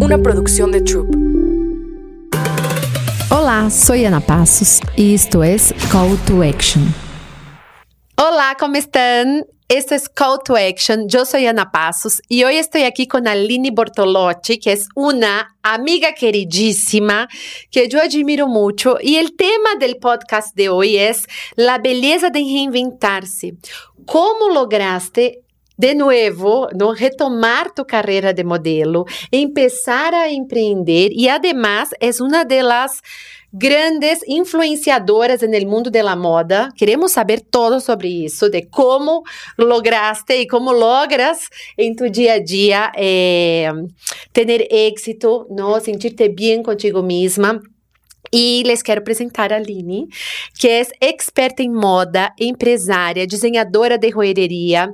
una producción de Troop. Hola, soy Ana Pasos y esto es Call to Action. Hola, ¿cómo están? Esto es Call to Action. Yo soy Ana Pasos y hoy estoy aquí con Aline Bortolotti, que es una amiga queridísima que yo admiro mucho. Y el tema del podcast de hoy es la belleza de reinventarse. ¿Cómo lograste de nuevo, no retomar tu carreira de modelo, empezar a empreender e, además, é uma das grandes influenciadoras no mundo da moda. Queremos saber todo sobre isso, de como lograste e como logras em tu dia a dia eh, ter êxito, não sentir-te bem contigo mesma. E les quero apresentar a Aline, que é experta em moda, empresária, desenhadora de joalheria,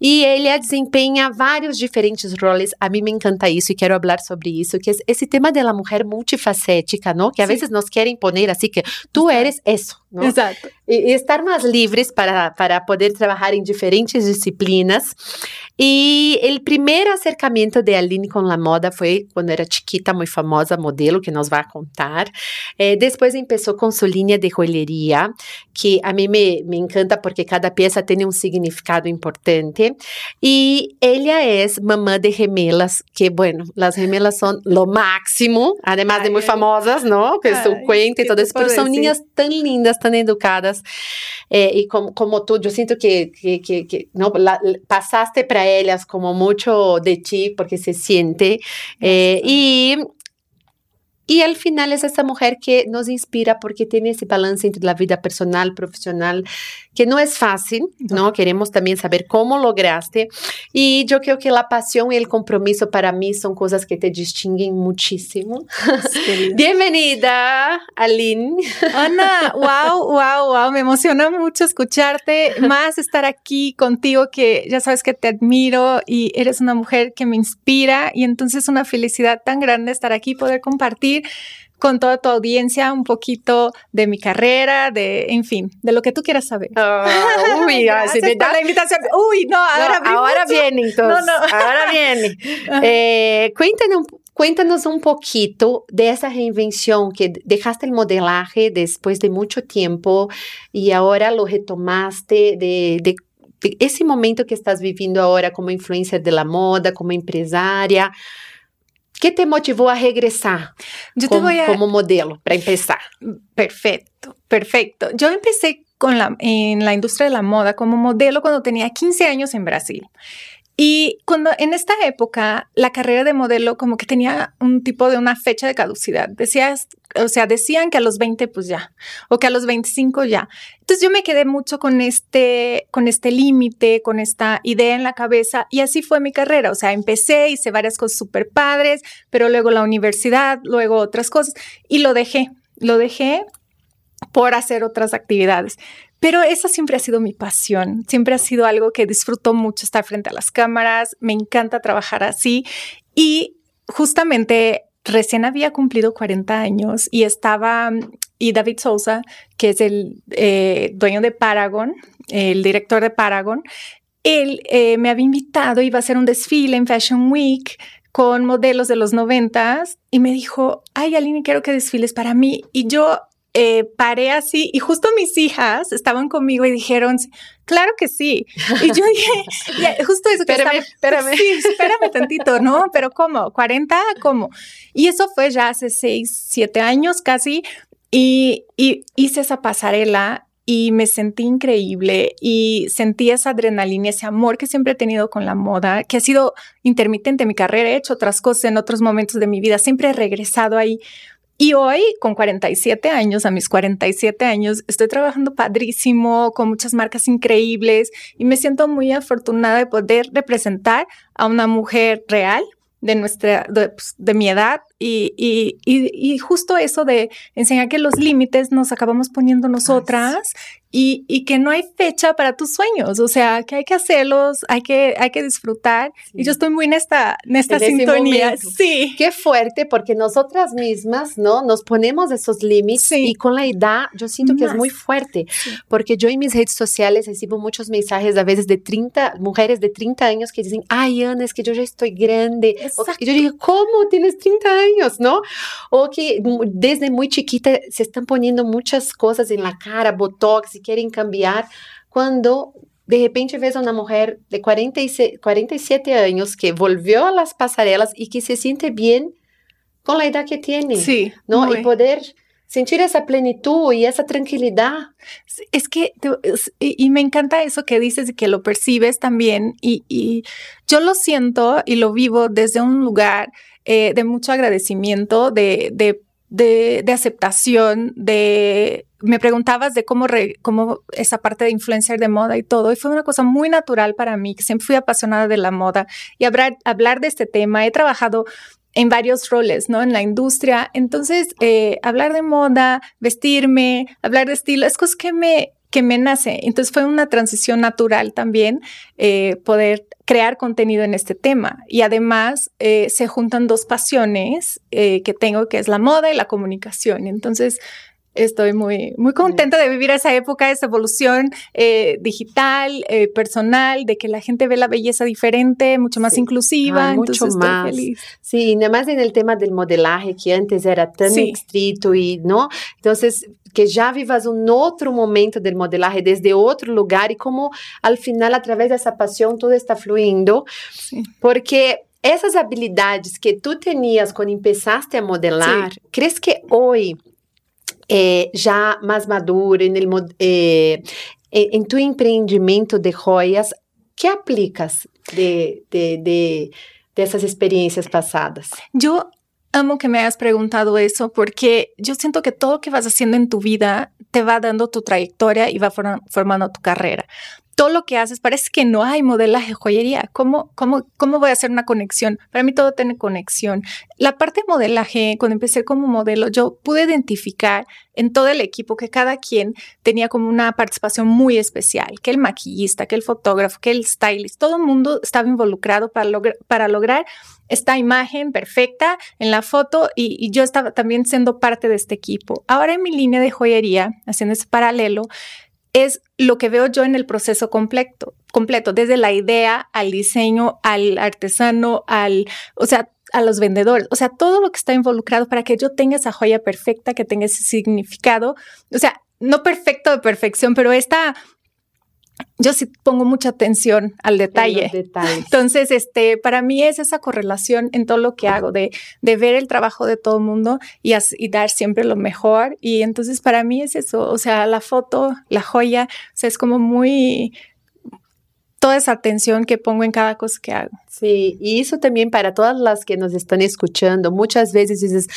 e ele desempenha vários diferentes roles. A mim me encanta isso e quero falar sobre isso, que é esse tema da mulher multifacética, não? Que a vezes nos querem poner assim que tu eres isso, Exato. E, estar mais livres para, para poder trabalhar em diferentes disciplinas. E o primeiro acercamento de Aline com a moda foi quando era chiquita, muito famosa modelo, que nos vai contar. Eh, depois começou com sua linha de joalheria, que a mim me, me encanta porque cada peça tem um significado importante. E ela é mamã de gemelas, que, bueno, as gemelas são lo máximo, además de muito famosas, não? Que su cuenta e todo isso, mas são niñas tão lindas, tão educadas. Eh, e como, como tu, eu sinto que, que, que, que no, la, passaste para elas como muito de ti, porque se siente. Eh, e Y al final es esa mujer que nos inspira porque tiene ese balance entre la vida personal, profesional, que no es fácil, ¿no? Queremos también saber cómo lograste. Y yo creo que la pasión y el compromiso para mí son cosas que te distinguen muchísimo. Bienvenida, Aline. Ana, wow, wow, wow. Me emociona mucho escucharte, más estar aquí contigo, que ya sabes que te admiro y eres una mujer que me inspira. Y entonces una felicidad tan grande estar aquí, poder compartir con toda tu audiencia un poquito de mi carrera, de, en fin, de lo que tú quieras saber. Oh, uy, así me da la invitación. Uy, no, ahora, no, ahora viene entonces. No, no. Ahora viene. Eh, cuéntanos, cuéntanos un poquito de esa reinvención que dejaste el modelaje después de mucho tiempo y ahora lo retomaste de, de esse momento que estás viviendo ahora como influencer de la moda, como empresária. ¿Qué te motivó a regresar Yo como, te voy a... como modelo para empezar? Perfecto, perfecto. Yo empecé con la, en la industria de la moda como modelo cuando tenía 15 años en Brasil. Y cuando en esta época la carrera de modelo como que tenía un tipo de una fecha de caducidad. Decías, o sea, decían que a los 20 pues ya, o que a los 25 ya. Entonces yo me quedé mucho con este, con este límite, con esta idea en la cabeza y así fue mi carrera. O sea, empecé, hice varias cosas súper padres, pero luego la universidad, luego otras cosas y lo dejé, lo dejé por hacer otras actividades. Pero esa siempre ha sido mi pasión, siempre ha sido algo que disfruto mucho estar frente a las cámaras, me encanta trabajar así y justamente recién había cumplido 40 años y estaba, y David Sousa, que es el eh, dueño de Paragon, el director de Paragon, él eh, me había invitado, iba a hacer un desfile en Fashion Week con modelos de los noventas y me dijo, ay, Aline, quiero que desfiles para mí. Y yo eh, paré así y justo mis hijas estaban conmigo y dijeron, claro que sí. Y yo dije, justo eso que espérame, espérame. Sí, espérame tantito, ¿no? Pero ¿cómo? ¿40? ¿Cómo? Y eso fue ya hace seis, siete años casi. Y, y hice esa pasarela y me sentí increíble y sentí esa adrenalina, ese amor que siempre he tenido con la moda, que ha sido intermitente en mi carrera, he hecho otras cosas en otros momentos de mi vida, siempre he regresado ahí y hoy, con 47 años, a mis 47 años, estoy trabajando padrísimo, con muchas marcas increíbles y me siento muy afortunada de poder representar a una mujer real de nuestra, de, pues, de mi edad y, y, y, justo eso de enseñar que los límites nos acabamos poniendo nosotras y, y, que no hay fecha para tus sueños, o sea, que hay que hacerlos, hay que, hay que disfrutar. Y yo estoy muy en esta, en esta sintonía. Sí. Qué fuerte, porque nosotras mismas, ¿no? Nos ponemos esos límites y con la edad yo siento que es muy fuerte, porque yo en mis redes sociales recibo muchos mensajes a veces de 30, mujeres de 30 años que dicen, ay, Ana, es que yo ya estoy grande. y yo digo, ¿cómo tienes 30 años, no? O que desde muy chiquita se están poniendo muchas cosas en la cara, botox quieren cambiar, cuando de repente ves a una mujer de 46, 47 años que volvió a las pasarelas y que se siente bien con la edad que tiene. Sí. ¿no? Y poder sentir esa plenitud y esa tranquilidad. Es que, y, me encanta eso que dices y que lo percibes también, y, y yo lo siento y lo vivo desde un lugar eh, de mucho agradecimiento, de, de de, de, aceptación, de... Me preguntabas de cómo, cómo esa parte de influencer de moda y todo, y fue una cosa muy natural para mí, que siempre fui apasionada de la moda y hablar, hablar de este tema. He trabajado en varios roles, ¿no? En la industria. Entonces, eh, hablar de moda, vestirme, hablar de estilo, es cosas que me, que me nace. Entonces fue una transición natural también eh, poder crear contenido en este tema. Y además eh, se juntan dos pasiones eh, que tengo, que es la moda y la comunicación. Entonces estoy muy, muy contenta de vivir esa época, esa evolución digital, personal, de que la gente ve la belleza diferente, mucho más inclusiva. mucho más. Sí, nada más en el tema del modelaje que antes era tan estricto y, ¿no? Entonces, que já vivas um outro momento do modelaje desde outro lugar e como al final, através dessa paixão, tudo está fluindo. Sim. Porque essas habilidades que tu tenias quando começaste a modelar, Sim. crees que hoje, eh, já mais maduro, em, eh, em tu empreendimento de joias, que aplicas de, de, de dessas experiências passadas? Eu Amo que me hayas preguntado eso porque yo siento que todo lo que vas haciendo en tu vida te va dando tu trayectoria y va formando tu carrera todo lo que haces, parece que no hay modelaje, joyería. ¿Cómo, cómo, ¿Cómo voy a hacer una conexión? Para mí todo tiene conexión. La parte de modelaje, cuando empecé como modelo, yo pude identificar en todo el equipo que cada quien tenía como una participación muy especial, que el maquillista, que el fotógrafo, que el stylist, todo el mundo estaba involucrado para, para lograr esta imagen perfecta en la foto y, y, yo estaba también siendo parte de este equipo. Ahora en mi línea de joyería, haciendo ese paralelo, es lo que veo yo en el proceso completo, completo, desde la idea al diseño, al artesano, al, o sea, a los vendedores, o sea, todo lo que está involucrado para que yo tenga esa joya perfecta, que tenga ese significado, o sea, no perfecto de perfección, pero esta yo sí pongo mucha atención al detalle. Entonces, este, para mí es esa correlación en todo lo que hago, de, de ver el trabajo de todo el mundo y, y, dar siempre lo mejor. Y entonces para mí es eso, o sea, la foto, la joya, o sea, es como muy, toda esa atención que pongo en cada cosa que hago. Sí, y eso también para todas las que nos están escuchando, muchas veces dices,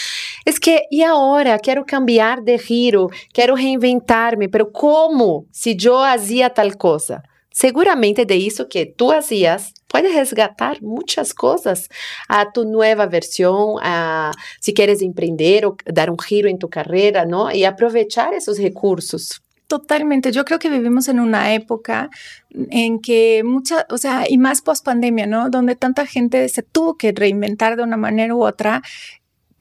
es que, ¿y ahora? Quiero cambiar de giro, quiero reinventarme, pero ¿cómo? Si yo hacía tal cosa. Seguramente de eso que tú hacías, puedes resgatar muchas cosas a tu nueva versión, a, si quieres emprender o dar un giro en tu carrera, ¿no? Y aprovechar esos recursos. Totalmente. Yo creo que vivimos en una época en que mucha, o sea, y más post pandemia, ¿no? Donde tanta gente se tuvo que reinventar de una manera u otra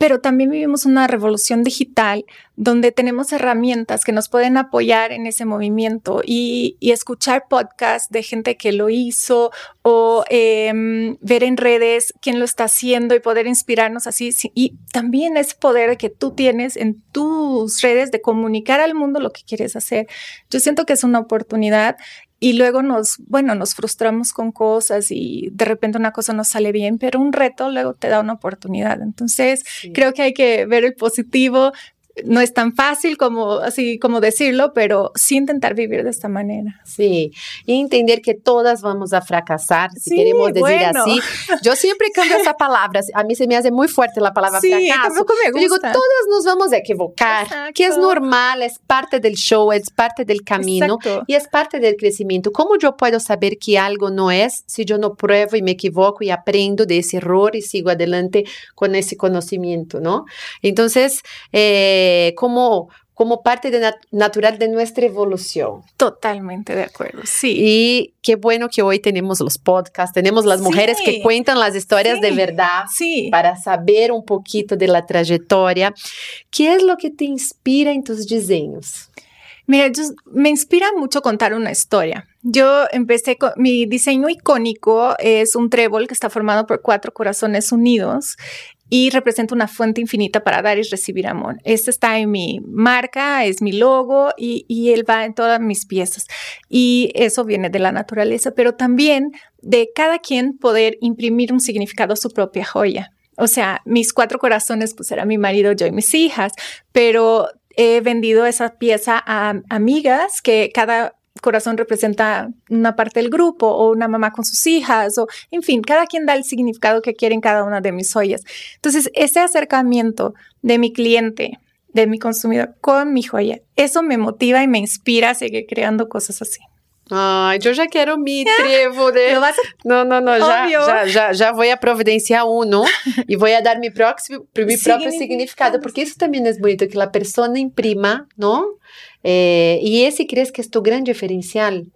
pero también vivimos una revolución digital donde tenemos herramientas que nos pueden apoyar en ese movimiento y, escuchar podcasts de gente que lo hizo o em, ver en redes quién lo está haciendo y poder inspirarnos así. Y también es poder que tú tienes en tus redes de comunicar al mundo lo que quieres hacer. Yo siento que es una oportunidad y luego nos, bueno, nos frustramos con cosas y de repente una cosa no sale bien, pero un reto luego te da una oportunidad. Entonces, creo que hay que ver el positivo, no es tan fácil como así como decirlo, pero sí intentar vivir de esta manera. Sí, y entender que todas vamos a fracasar, si Sí, queremos decir bueno. así. Yo siempre cambio esa palabra, a mí se me hace muy fuerte la palabra Sí, fracaso. tampoco me Yo digo, gusta. todas nos vamos a equivocar, que es normal, es parte del show, es parte del camino Exacto. y es parte del crecimiento. ¿Cómo yo puedo saber que algo no es si yo no pruebo y me equivoco y aprendo de ese error y sigo adelante con ese conocimiento, ¿no? Entonces, eh, como, como parte de nat- natural de nuestra evolución. Totalmente de acuerdo. Sí. Y qué bueno que hoy tenemos los podcasts, tenemos las Sí. mujeres que cuentan las historias de verdad Sí. para saber un poquito de la trayectoria. ¿Qué es lo que te inspira en tus diseños? Mira, yo- me inspira mucho contar una historia. Yo empecé con mi diseño icónico es un trébol que está formado por cuatro corazones unidos y representa una fuente infinita para dar y recibir amor. Este está en mi marca, es mi logo y, y él va en todas mis piezas. Y eso viene de la naturaleza, pero también de cada quien poder imprimir un significado a su propia joya. O sea, mis cuatro corazones, pues era mi marido, yo y mis hijas, pero he vendido esa pieza a amigas que cada corazón representa una parte del grupo o una mamá con sus hijas o en fin, cada quien da el significado que quiere en cada una de mis joyas. Entonces, ese acercamiento de mi cliente, de mi consumidor con mi joya, eso me motiva y me inspira a seguir creando cosas así. Ay, yo ya quiero mi trevo de... No, no, no, ya, Obvio. ya, ya, ya voy a providenciar uno y voy a dar mi, próximo, mi propio Significado. significado, porque eso también es bonito, que la persona imprima, ¿no? Eh, y ese crees que es tu gran diferencial.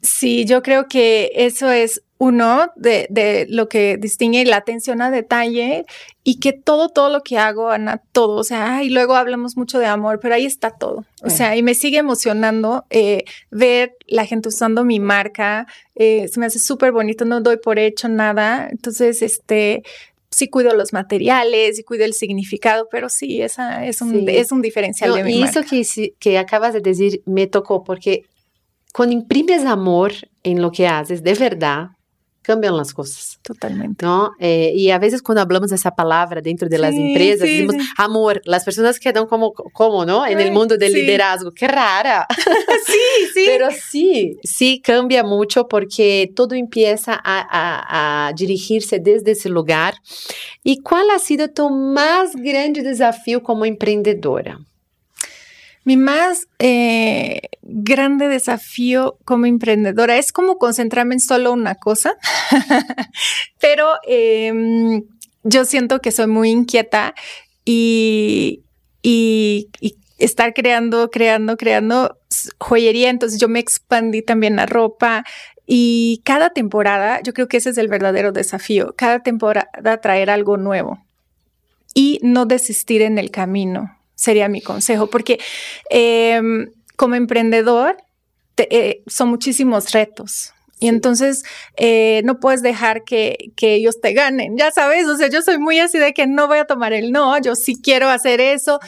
Sí, yo creo que eso es uno de, de lo que distingue la atención a detalle y que todo, todo lo que hago, Ana, todo, o sea, y luego hablamos mucho de amor, pero ahí está todo. O Sí. sea, y me sigue emocionando eh, ver la gente usando mi marca, eh, se me hace súper bonito, no doy por hecho nada, entonces, este... Sí cuido los materiales y cuido el significado, pero sí, esa es un, Sí. es un diferencial No, de mi y marca. eso que, que acabas de decir me tocó, porque cuando imprimes amor en lo que haces, de verdad, cambian las cosas. Totalmente. ¿no? Eh, y a veces cuando hablamos de esa palabra dentro de las Sí, empresas, sí, decimos sí. amor, las personas quedan como, como, ¿no? En el Ay, mundo del sí. liderazgo, qué rara. sí, sí. Pero sí, sí cambia mucho porque todo empieza a, a- a dirigirse desde ese lugar. ¿Y cuál ha sido tu más grande desafío como emprendedora? Mi más eh, grande desafío como emprendedora es como concentrarme en solo una cosa, pero em, yo siento que soy muy inquieta y, y- y estar creando, creando, creando joyería, entonces yo me expandí también a ropa y cada temporada, yo creo que ese es el verdadero desafío, cada temporada traer algo nuevo y no desistir en el camino, sería mi consejo, porque em, como emprendedor te- eh, son muchísimos retos. Y entonces eh, no puedes dejar que, que ellos te ganen, ya sabes, o sea, yo soy muy así de que no voy a tomar el no, yo sí quiero hacer eso.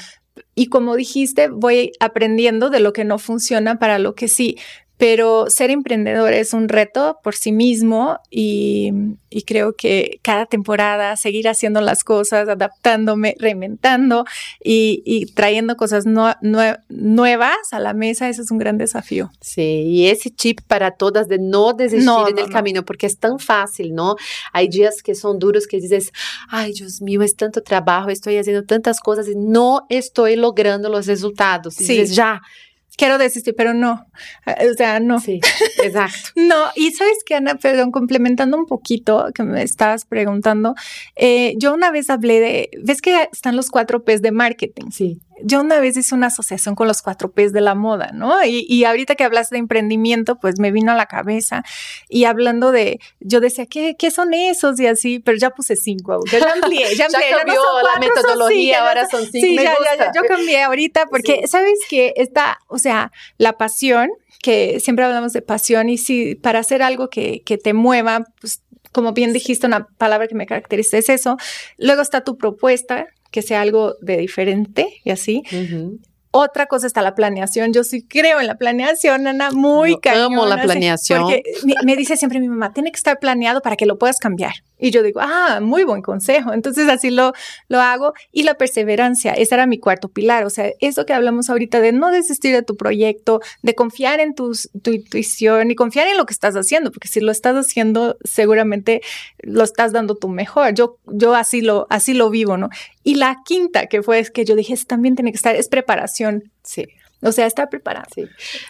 Y como dijiste, voy aprendiendo de lo que no funciona para lo que sí. Pero ser emprendedor es un reto por sí mismo y, y creo que cada temporada seguir haciendo las cosas, adaptándome, reinventando y, y trayendo cosas nue- nuevas a la mesa, ese es un gran desafío. Sí, y ese tip para todas de no desistir No, en no, el no. camino, porque es tan fácil, ¿no? Hay días que son duros que dices, ay, Dios mío, es tanto trabajo, estoy haciendo tantas cosas y no estoy logrando los resultados. Y Sí. dices, ya, Quiero desistir, pero no. O sea, no. sí, exacto. No, y sabes que Ana, perdón, complementando un poquito que me estabas preguntando, eh, yo una vez hablé de, ves que están los cuatro P's de marketing. Sí. Yo una vez hice una asociación con los cuatro P's de la moda, ¿no? Y, y ahorita que hablas de emprendimiento, pues me vino a la cabeza y hablando de, yo decía, ¿qué, qué son esos? Y así, pero ya puse cinco, ya amplié, ya Ya amplié. no cambió son la son metodología, cinco, ya ahora no- son cinco. Sí, me ya, ya, gusta. ya, yo cambié ahorita porque, Sí. ¿sabes que Está, o sea, la pasión, que siempre hablamos de pasión y si para hacer algo que, que te mueva, pues como bien dijiste, una palabra que me caracteriza es eso. Luego está tu propuesta, que sea algo de diferente y así. Otra cosa está la planeación. Yo sí creo en la planeación, Ana, muy Yo cañón, amo la planeación. Porque me, me dice siempre mi mamá, tiene que estar planeado para que lo puedas cambiar. Y yo digo, ah, muy buen consejo. Entonces así lo, lo hago. Y la perseverancia, ese era mi cuarto pilar. O sea, eso que hablamos ahorita de no desistir de tu proyecto, de confiar en tus, tu intuición y confiar en lo que estás haciendo, porque si lo estás haciendo, seguramente lo estás dando tu mejor. Yo, yo así lo, así lo vivo, ¿no? Y la quinta que fue es que yo dije, "Eso también tiene que estar, es preparación. Sí. O sea, estar preparado. Sí.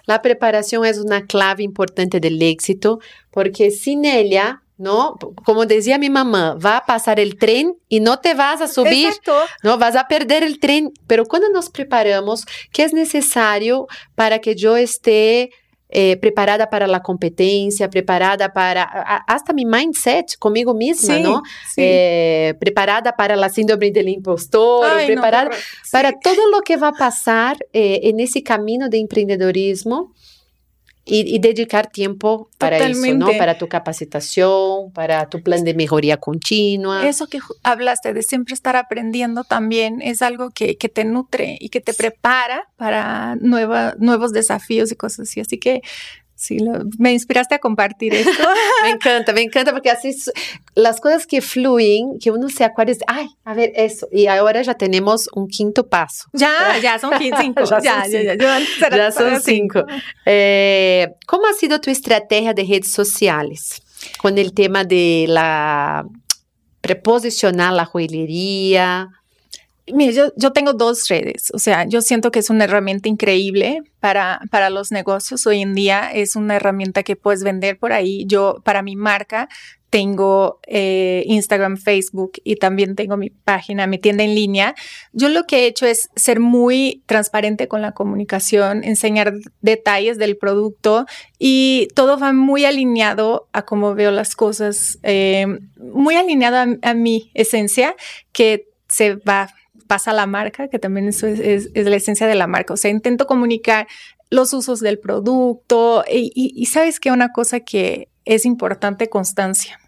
La preparación es una clave importante del éxito, porque sin ella, ¿no? Como decía mi mamá, va a pasar el tren y no te vas a subir. Exacto. No vas a perder el tren, pero cuando nos preparamos, ¿qué es necesario para que yo esté eh, preparada para la competencia, preparada para a- a- hasta mi mindset conmigo misma, Sí, ¿no? sí. Eh, preparada para la síndrome del impostor, Ay, no, preparada qué horror. Sí. para todo lo que va a pasar eh, en ese camino de emprendedorismo y, y dedicar tiempo para eso, ¿no? Para tu capacitación, para tu plan de mejoría continua. Eso que hablaste de siempre estar aprendiendo también es algo que, que te nutre y que te prepara para nueva, nuevos desafíos y cosas así. Así que sí, lo- me inspiraste a compartir esto. Me encanta, me encanta porque así las cosas que fluyen, que uno se acuerda, ay, a ver eso, y ahora ya tenemos un quinto paso. ya, ya son 15, cinco. Ya ya, son ya, ya, era- Ya son cinco. Eh, ¿Cómo ha sido tu estrategia de redes sociales con el tema de la preposicionar la joyería? Mire, yo, yo tengo dos redes, o sea, yo siento que es una herramienta increíble para, para los negocios. Hoy en día es una herramienta que puedes vender por ahí. Yo, para mi marca, tengo eh, Instagram, Facebook y también tengo mi página, mi tienda en línea. Yo lo que he hecho es ser muy transparente con la comunicación, enseñar detalles del producto y todo va muy alineado a cómo veo las cosas, eh, muy alineado a, a mi esencia que se va pasa la marca, que también eso es, la esencia de la marca. O sea, intento comunicar los usos del producto y sabes que una cosa que es importante, constancia.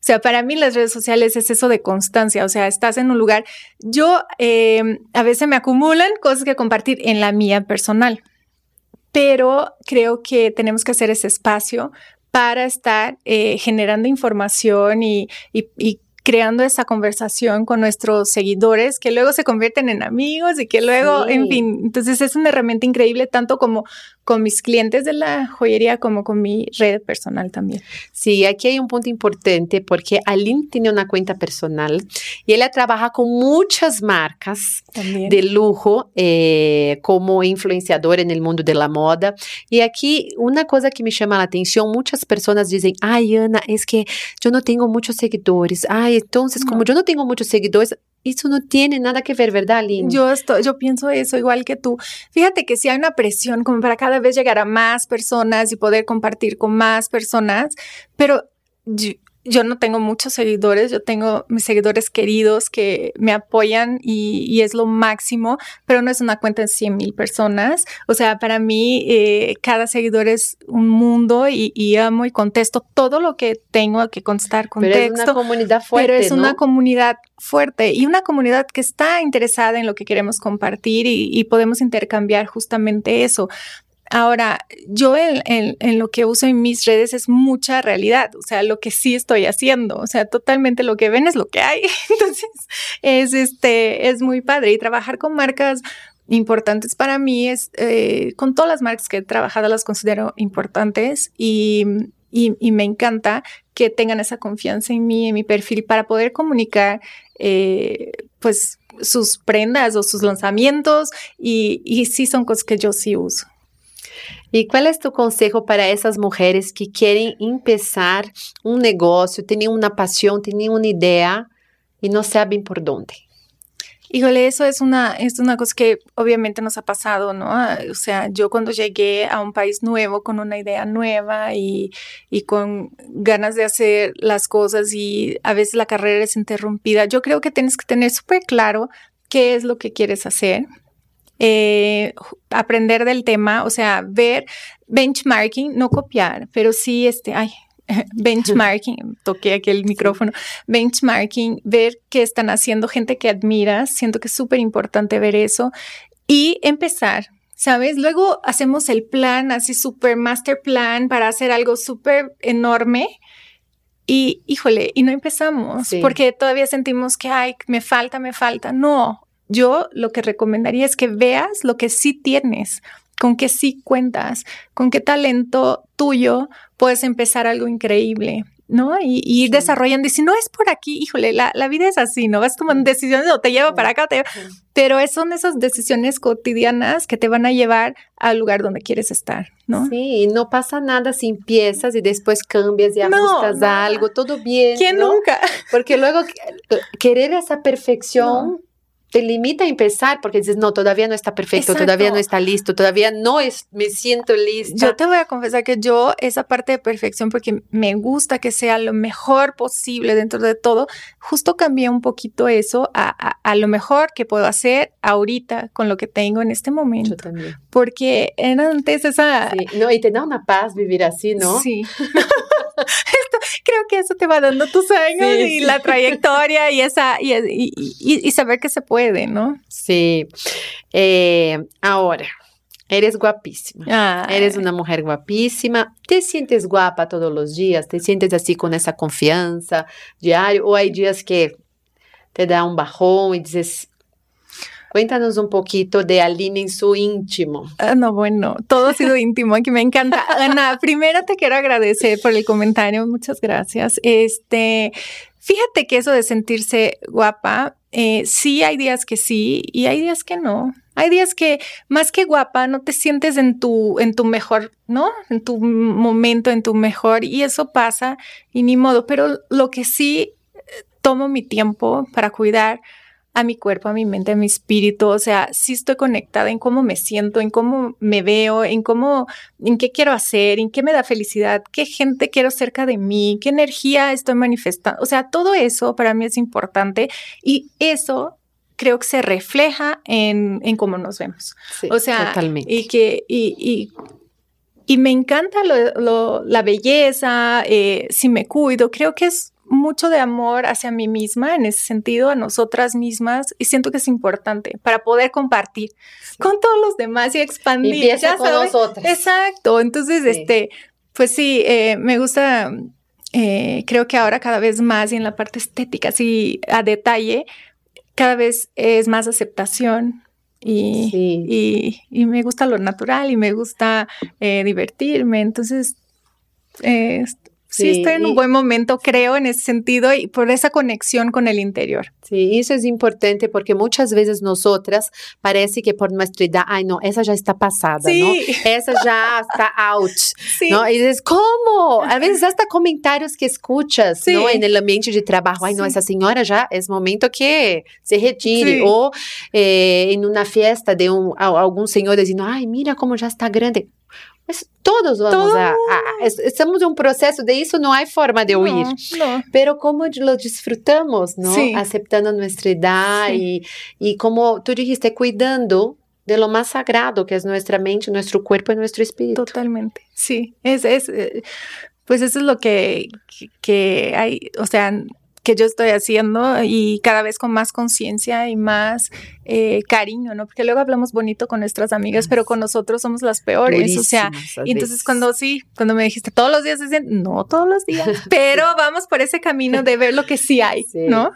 O sea, para mí las redes sociales es eso de constancia. O sea, estás en un lugar. Yo eh, a veces me acumulan cosas que compartir en la mía personal, pero creo que tenemos que hacer ese espacio para estar eh, generando información y, y- y creando esa conversación con nuestros seguidores que luego se convierten en amigos y que luego, Sí. en fin, entonces es una herramienta increíble tanto como con mis clientes de la joyería como con mi red personal también. Sí, aquí hay un punto importante porque Aline tiene una cuenta personal y ella trabaja con muchas marcas También. de lujo eh, como influenciadora en el mundo de la moda. Y aquí una cosa que me llama la atención, muchas personas dicen, ay Ana, es que yo no tengo muchos seguidores. Ay, entonces como No. yo no tengo muchos seguidores, eso no tiene nada que ver, ¿verdad, Aline? Yo estoy, yo pienso eso igual que tú. Fíjate que si hay una presión como para cada vez llegar a más personas y poder compartir con más personas, pero yo, yo no tengo muchos seguidores, yo tengo mis seguidores queridos que me apoyan y, y es lo máximo, pero no es una cuenta de 100 mil personas. O sea, para mí eh, cada seguidor es un mundo y, y amo y contesto todo lo que tengo que contestar con Pero es una comunidad fuerte, Pero es una comunidad fuerte y una comunidad que está interesada en lo que queremos compartir y, y podemos intercambiar justamente eso. Ahora, yo en, lo que uso en mis redes es mucha realidad, o sea, lo que sí estoy haciendo, o sea, totalmente lo que ven es lo que hay. Entonces, es, este, es muy padre y trabajar con marcas importantes para mí es, eh, con todas las marcas que he trabajado las considero importantes y, y- y me encanta que tengan esa confianza en mí, en mi perfil, para poder comunicar, eh, pues, sus prendas o sus lanzamientos y, y sí son cosas que yo sí uso. ¿Y cuál es tu consejo para esas mujeres que quieren empezar un negocio, tienen una pasión, tienen una idea y no saben por dónde? Híjole, eso es una, es una cosa que obviamente nos ha pasado, ¿no? Ah, O sea, yo cuando llegué a un país nuevo con una idea nueva y, y con ganas de hacer las cosas y a veces la carrera es interrumpida, yo creo que tienes que tener súper claro qué es lo que quieres hacer. Eh, aprender del tema, o sea, ver benchmarking, no copiar, pero sí este, ay, benchmarking, toqué aquí el micrófono, benchmarking, ver qué están haciendo gente que admiras, siento que es súper importante ver eso y empezar. ¿Sabes? Luego hacemos el plan, así super master plan para hacer algo súper enorme y híjole, y no empezamos porque todavía sentimos que, ay, me falta, me falta. No, yo lo que recomendaría es que veas lo que sí tienes, con qué sí cuentas, con qué talento tuyo puedes empezar algo increíble. ¿no? Y, ir desarrollando. Y si no es por aquí, híjole, la, vida es así, ¿no? Vas tomando decisiones o te lleva para acá, te pero son esas decisiones cotidianas que te van a llevar al lugar donde quieres estar, ¿no? Sí, no pasa nada si empiezas y después cambias y ajustas algo, todo bien. ¿Quién nunca? Porque luego querer esa perfección te limita a empezar porque dices, no, todavía no está perfecto, todavía no está listo, todavía no es, me siento lista. Yo te voy a confesar que yo esa parte de perfección, porque me gusta que sea lo mejor posible dentro de todo, justo cambié un poquito eso a, a, lo mejor que puedo hacer ahorita con lo que tengo en este momento. Yo también. Porque era antes esa... Sí, no, y te da una paz vivir así, ¿no? Sí. Esto, creo que eso te va dando tus años y la trayectoria y esa y, y, y, saber que se puede, ¿no? Sí. Eh, ahora, eres guapísima. Eres una mujer guapísima. ¿Te sientes guapa todos los días? ¿Te sientes así con esa confianza diario? ¿O hay días que te da un bajón y dices, Cuéntanos un poquito de Aline en su íntimo. Ah, no, bueno, todo ha sido íntimo, aquí me encanta. Ana, primero te quiero agradecer por el comentario, muchas gracias. Este, fíjate que eso de sentirse guapa, eh, sí hay días que sí y hay días que no. Hay días que más que guapa no te sientes en tu, en tu mejor, ¿no? En tu momento, en tu mejor y eso pasa y ni modo. Pero lo que sí eh, tomo mi tiempo para cuidar a mi cuerpo, a mi mente, a mi espíritu, o sea, sí estoy conectada en cómo me siento, en cómo me veo, en cómo, en qué quiero hacer, en qué me da felicidad, qué gente quiero cerca de mí, qué energía estoy manifestando, o sea, todo eso para mí es importante y eso creo que se refleja en, en cómo nos vemos. o sea, totalmente. y que, y, y y me encanta lo, la belleza, eh, si me cuido, creo que es mucho de amor hacia mí misma en ese sentido, a nosotras mismas, y siento que es importante para poder compartir con todos los demás y expandir. ya con nosotros. Exacto. Entonces, este, pues sí, eh, me gusta, eh, creo que ahora cada vez más y en la parte estética, así a detalle, cada vez es más aceptación, y, y, me gusta lo natural y me gusta eh, divertirme. Entonces, eh, Sí, estoy en un buen momento, creo, en ese sentido y por esa conexión con el interior. Sí, eso es importante porque muchas veces nosotras parece que por nuestra edad, ay no, esa ya está pasada, ¿no? Esa ya está out, ¿no? Y dices, ¿cómo? A veces hasta comentarios que escuchas, ¿no? En el ambiente de trabajo, ay no, esa señora ya es momento que se retire. O eh, en una fiesta de un, algún señor diciendo, ay, mira cómo ya está grande. Mas todos vamos a, a, Estamos em um processo de isso, não há forma de huir. Não, Pero como lo disfrutamos, não? Sim. Aceptando nossa idade e, e como tu dijiste, cuidando de lo más sagrado que es nuestra mente, nuestro cuerpo y nuestro espíritu. Totalmente, sí, es, es, eh, pues eso es lo que, que hay, o sea, que yo estoy haciendo y cada vez con más conciencia y más eh, cariño, ¿no? Porque luego hablamos bonito con nuestras amigas, pero con nosotros somos las peores, o sea, y entonces cuando sí, cuando me dijiste todos los días, dicen, no todos los días, pero vamos por ese camino de ver lo que sí hay, ¿no?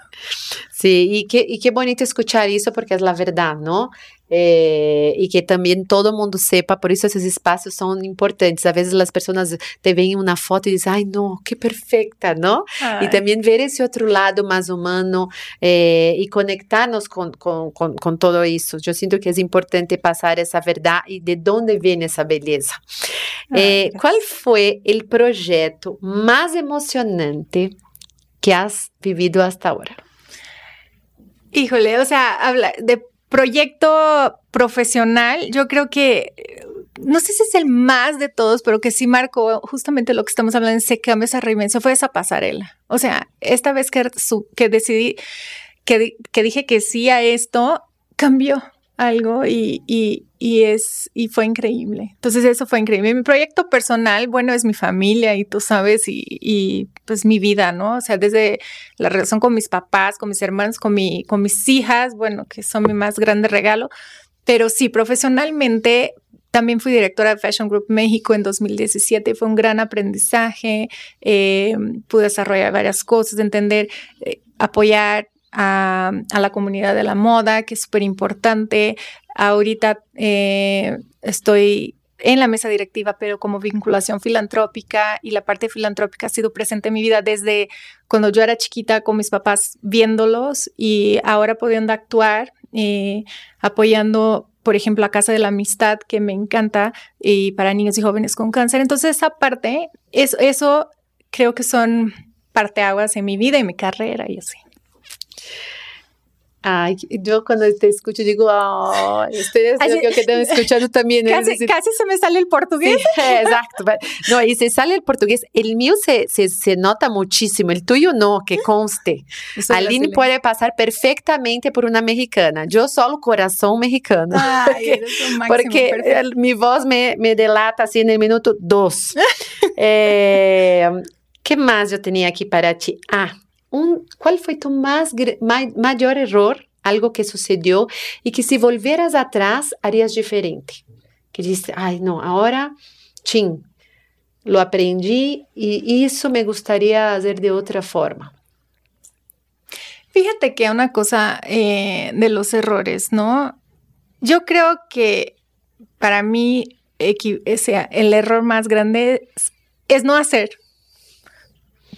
Sí, y qué, y qué bonito escuchar eso porque es la verdad, ¿no? Eh, y que también todo mundo sepa, por eso esos espacios son importantes. A veces las personas te ven una foto y dicen, ay, no, qué perfecta, ¿no? Ay. Y también ver ese otro lado más humano eh, y conectarnos con, con, con, con, todo eso. Yo siento que es importante pasar esa verdad y de dónde viene esa belleza. Eh, ¿Cuál fue el proyecto más emocionante que has vivido hasta ahora? Híjole, o sea, habla de proyecto profesional, yo creo que no sé si es el más de todos, pero que sí marcó justamente lo que estamos hablando en ese cambio, esa reinvención, fue esa pasarela. O sea, esta vez que, que decidí, que, que dije que sí a esto, cambió algo y, y, es, y fue increíble. Entonces eso fue increíble. Mi proyecto personal, bueno, es mi familia y tú sabes, y, y, pues mi vida, ¿no? O sea, desde la relación con mis papás, con mis hermanos, con, mi, con mis hijas, bueno, que son mi más grande regalo, pero sí, profesionalmente también fui directora de Fashion Group México en 2017. Fue un gran aprendizaje. Eh, pude desarrollar varias cosas, entender, eh, apoyar a, la comunidad de la moda, que es súper importante. Ahorita eh, estoy en la mesa directiva, pero como vinculación filantrópica y la parte filantrópica ha sido presente en mi vida desde cuando yo era chiquita con mis papás viéndolos y ahora pudiendo actuar, eh, apoyando, por ejemplo, la Casa de la Amistad, que me encanta, y para niños y jóvenes con cáncer. Entonces, esa parte, eso, eso creo que son parteaguas en mi vida y mi carrera y así. Ay, yo cuando te escucho digo, oh, ustedes Así, que están escuchando también. Casi, casi, se me sale el portugués. exacto. No, y se sale el portugués. El mío se, se, se nota muchísimo, el tuyo no, que conste. Aline puede pasar perfectamente por una mexicana. Yo solo corazón mexicano. Ay, porque, porque mi voz me, me, delata así en el minuto dos. eh, ¿Qué más yo tenía aquí para ti? Ah, ¿cuál fue tu más, mayor error? Algo que sucedió y que si volvieras atrás harías diferente. Que dices, ay, no, ahora, ching, lo aprendí y eso me gustaría hacer de otra forma. Fíjate que una cosa eh, de los errores, ¿no? Yo creo que para mí el error más grande es no hacer.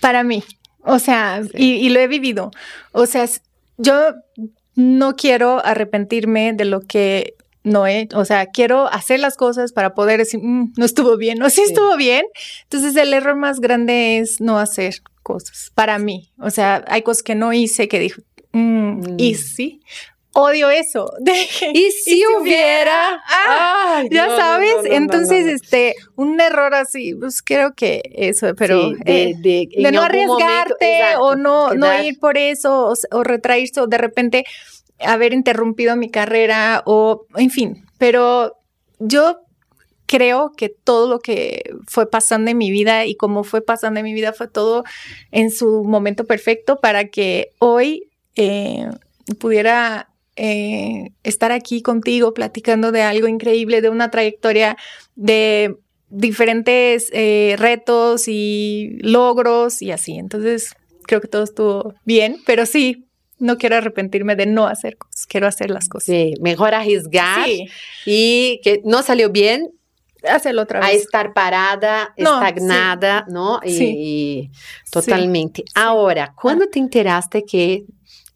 Para mí. O sea, y, lo he vivido. O sea, yo no quiero arrepentirme de lo que no he, o sea, quiero hacer las cosas para poder decir, mm, no estuvo bien, o sí, estuvo bien. Entonces, el error más grande es no hacer cosas para mí. O sea, hay cosas que no hice que dijo, mm, y mm. sí, odio eso. y si, hubiera, ah, ya sabes, entonces este un error así, pues creo que eso, pero eh, de, no arriesgarte o no no ir por eso o, retraerse o de repente haber interrumpido mi carrera o en fin, pero yo creo que todo lo que fue pasando en mi vida y cómo fue pasando en mi vida fue todo en su momento perfecto para que hoy eh, pudiera eh, estar aquí contigo platicando de algo increíble, de una trayectoria de diferentes eh, retos y logros y así. Entonces, creo que todo estuvo bien, pero sí, no quiero arrepentirme de no hacer cosas, quiero hacer las cosas. Sí, mejor arriesgar y que no salió bien, hacerlo otra vez. A estar parada, estagnada, ¿no? Y, totalmente. Ahora, ¿cuándo te enteraste que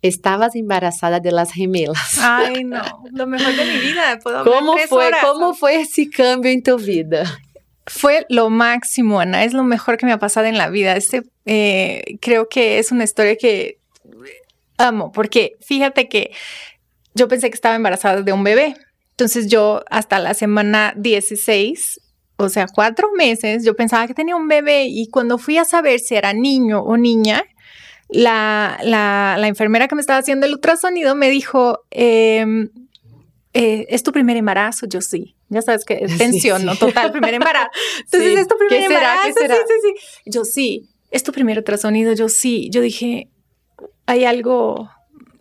estabas embarazada de las gemelas. Ay, no, lo mejor de mi vida. ¿Cómo fue, ¿Cómo fue ese cambio en tu vida? Fue lo máximo, Ana, es lo mejor que me ha pasado en la vida. Este, eh, creo que es una historia que amo, porque fíjate que yo pensé que estaba embarazada de un bebé. Entonces yo hasta la semana 16 o sea, cuatro meses, yo pensaba que tenía un bebé y cuando fui a saber si era niño o niña, la, la, enfermera que me estaba haciendo el ultrasonido me dijo, em, eh, ¿es tu primer embarazo? Yo sí. Ya sabes que es tensión, ¿no? Total, primer embarazo. Entonces, ¿es tu primer embarazo? Sí, sí, sí. Yo sí. ¿Es tu primer ultrasonido? Yo sí. Yo dije, hay algo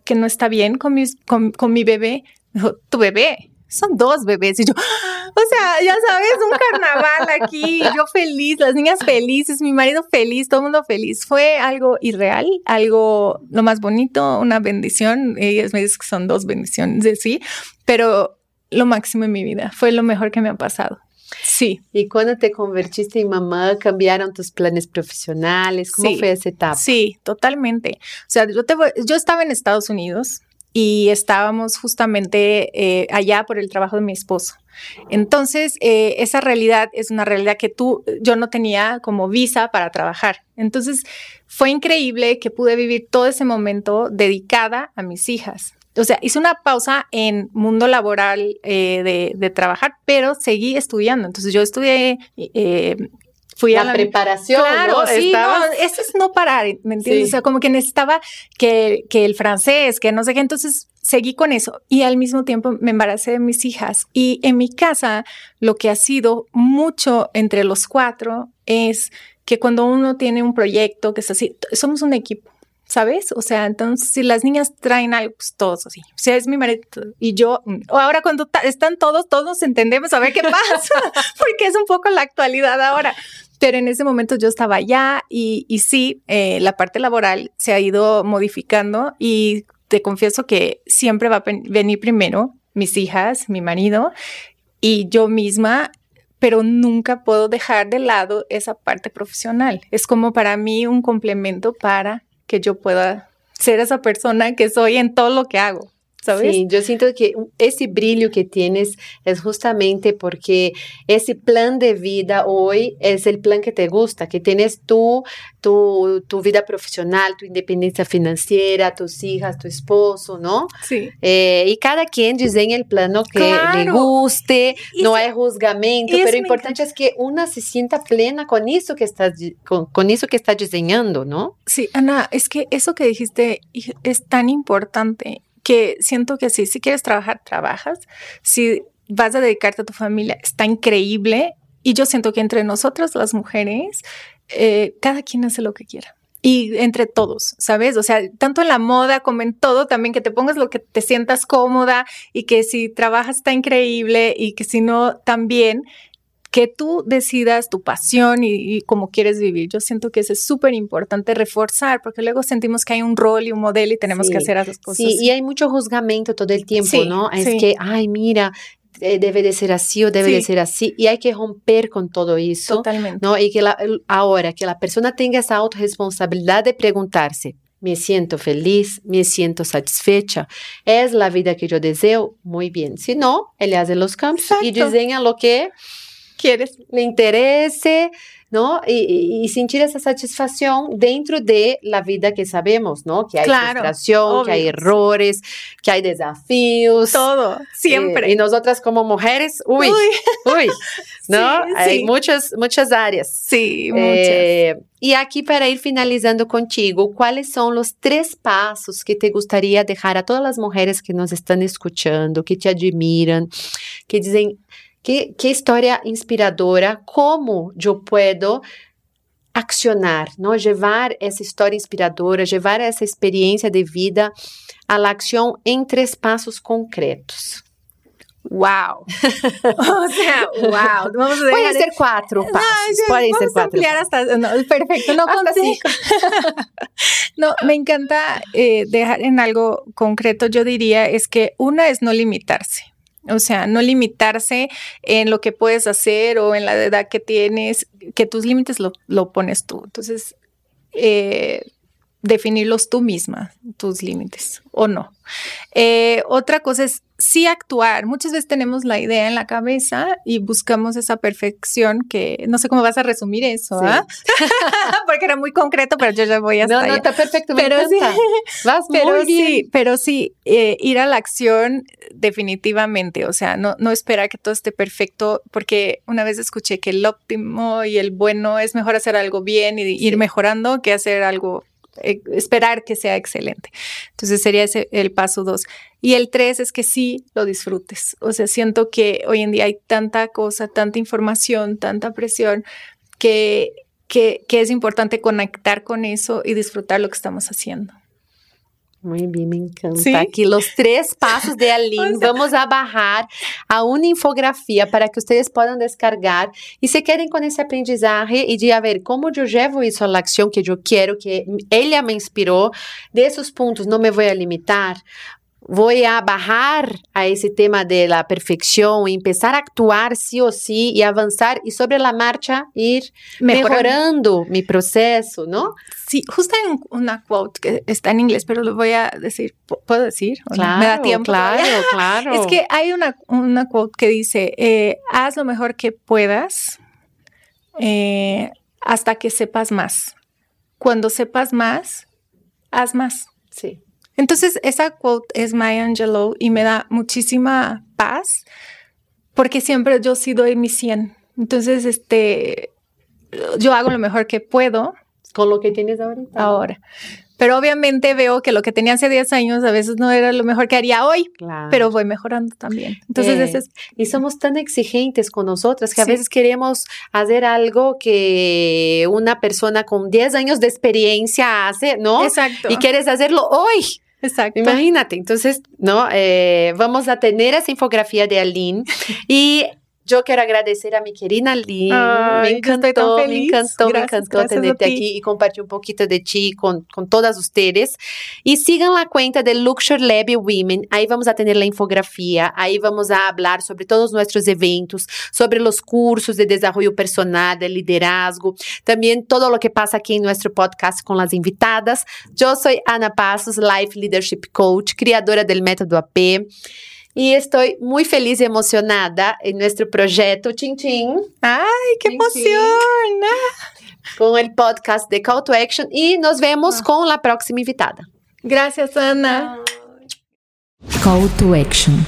que no está bien con mi, con, con mi bebé. Me dijo, tu bebé son dos bebés. Y yo, o sea, ya sabes, un carnaval aquí, yo feliz, las niñas felices, mi marido feliz, todo el mundo feliz. Fue algo irreal, algo lo más bonito, una bendición. Ellas me dicen que son dos bendiciones de sí, pero lo máximo en mi vida. Fue lo mejor que me ha pasado. Sí. ¿Y cuando te convertiste en mamá, cambiaron tus planes profesionales? ¿Cómo fue esa etapa? Sí, totalmente. O sea, yo, te yo estaba en Estados Unidos, y estábamos justamente eh, allá por el trabajo de mi esposo. Entonces, eh, esa realidad es una realidad que tú, yo no tenía como visa para trabajar. Entonces, fue increíble que pude vivir todo ese momento dedicada a mis hijas. O sea, hice una pausa en mundo laboral eh, de, trabajar, pero seguí estudiando. Entonces, yo estudié fui a la preparación. Claro, sí, no, eso es no parar, ¿me entiendes? O sea, como que necesitaba que, que el francés, que no sé qué, entonces seguí con eso y al mismo tiempo me embaracé de mis hijas. Y en mi casa lo que ha sido mucho entre los cuatro es que cuando uno tiene un proyecto que es así, somos un equipo. ¿Sabes? O sea, entonces si las niñas traen algo, pues todos así. O sea, es mi marido y yo, mm, o ahora cuando están todos, todos entendemos a ver qué pasa, porque es un poco la actualidad ahora. Pero en ese momento yo estaba allá y, y sí, eh, la parte laboral se ha ido modificando y te confieso que siempre va a venir primero mis hijas, mi marido y yo misma pero nunca puedo dejar de lado esa parte profesional. Es como para mí un complemento para que yo pueda ser esa persona que soy en todo lo que hago. Sí, yo siento que ese brillo que tienes es justamente porque ese plan de vida hoy es el plan que te gusta, que tienes tú, tu, tu vida profesional, tu independencia financiera, tus hijas, tu esposo, ¿no? Sí. Eh, y cada quien diseña el plano que le guste, no hay juzgamento, pero lo importante es que una se sienta plena con eso que está, con, con eso que está diseñando, ¿no? Sí, Ana, es que eso que dijiste es tan importante que siento que sí, si quieres trabajar, trabajas. Si vas a dedicarte a tu familia, está increíble. Y yo siento que entre nosotras, las mujeres, eh, cada quien hace lo que quiera. Y entre todos, ¿sabes? O sea, tanto en la moda como en todo, también que te pongas lo que te sientas cómoda y que si trabajas está increíble y que si no, también que tú decidas tu pasión y, cómo quieres vivir. Yo siento que eso es súper importante reforzar, porque luego sentimos que hay un rol y un modelo y tenemos que hacer esas cosas. Sí, y hay mucho juzgamento todo el tiempo, ¿no? Es que, ay, mira, eh, debe de ser así o debe de ser así y hay que romper con todo eso. Totalmente. ¿no? Y que la, ahora que la persona tenga esa autorresponsabilidad de preguntarse, me siento feliz, me siento satisfecha, es la vida que yo deseo, muy bien. Si no, él hace los cambios y diseña lo que quieres, le interese, ¿no? Y, sentir esa satisfacción dentro de la vida que sabemos, ¿no? Que hay frustración, que hay errores, que hay desafíos. Todo, siempre. y nosotras como mujeres, uy, uy, ¿no? hay muchas, muchas áreas. Sí, eh, muchas. y aquí para ir finalizando contigo, ¿cuáles son los tres pasos que te gustaría dejar a todas las mujeres que nos están escuchando, que te admiran, que dicen, Que, que história inspiradora, como eu posso accionar, não? levar essa história inspiradora, levar essa experiência de vida à ação em três passos concretos. O sea, wow. Vamos a Pueden ser cuatro pasos. No, Pueden ser cuatro. Hasta, no, perfecto. No, hasta cinco. no, me encanta eh, dejar en algo concreto. Yo diría es que una es no limitarse. O sea, no limitarse en lo que puedes hacer o en la edad que tienes, que tus límites lo, lo pones tú. Entonces, eh, definirlos tú misma, tus límites o no. Eh, otra cosa es sí actuar. Muchas veces tenemos la idea en la cabeza y buscamos esa perfección que no sé cómo vas a resumir eso, ¿ah? porque era muy concreto, pero yo ya voy a No, no, está perfecto, pero sí, vas pero sí, pero sí, eh, ir a la acción definitivamente, o sea, no, no esperar que todo esté perfecto, porque una vez escuché que el óptimo y el bueno es mejor hacer algo bien y ir mejorando que hacer algo esperar que sea excelente. Entonces sería el paso dos. Y el tres es que sí lo disfrutes. O sea, siento que hoy en día hay tanta cosa, tanta información, tanta presión, que, que es importante conectar con eso y disfrutar lo que estamos haciendo. Muy bien, me encanta. Aquí los tres pasos de Aline. Vamos a bajar a una infografía para que ustedes puedan descargar y se queden con ese aprendizaje y de a ver cómo yo llevo eso a la acción que yo quiero, que ella me inspiró. De esos puntos no me voy a limitar. Voy a bajar a ese tema de la perfección, empezar a actuar sí o sí y avanzar y sobre la marcha ir mejorando, mi proceso, ¿no? Sí, justo hay una quote que está en inglés, pero lo voy a decir, ¿puedo decir? Claro, ¿Me da tiempo? Claro, claro. Es que hay una, una quote que dice, eh, haz lo mejor que puedas eh, hasta que sepas más. Cuando sepas más, haz más. Sí. Entonces, esa quote es Maya Angelou y me da muchísima paz porque siempre yo sí doy mi 100. Entonces, este, yo hago lo mejor que puedo. Con lo que tienes ahorita. Ahora. Pero obviamente veo que lo que tenía hace 10 años a veces no era lo mejor que haría hoy, Claro. pero voy mejorando también. Entonces, Eh, ese es, Y somos tan exigentes con nosotras que a Sí. veces queremos hacer algo que una persona con 10 años de experiencia hace, ¿no? exacto. Y quieres hacerlo hoy. Exacto. Imagínate. Entonces, ¿no? Eh, vamos a tener esa infografía de Aline. y yo quiero agradecer a mi querida Aline. Ay, me yo estoy tan encantó, me feliz. encantó, me Gracias, encantó gracias a tenerte ti. aquí y compartir un poquito de ti con, con todas ustedes. Y sigan la cuenta de Luxury Lab Women. Ahí vamos a tener la infografía, ahí vamos a hablar sobre todos nuestros eventos, sobre los cursos de desarrollo personal, de liderazgo, también todo lo que pasa aquí en nuestro podcast con las invitadas. Yo soy Ana Passos, Life Leadership Coach, creadora del método AP. Y estoy muy feliz y emocionada en nuestro proyecto Chin Chin Ay, qué Sí, sí. emoción. con el podcast de Call to Action y nos vemos Ah. con la próxima invitada. Gracias, Ana. Call to Action.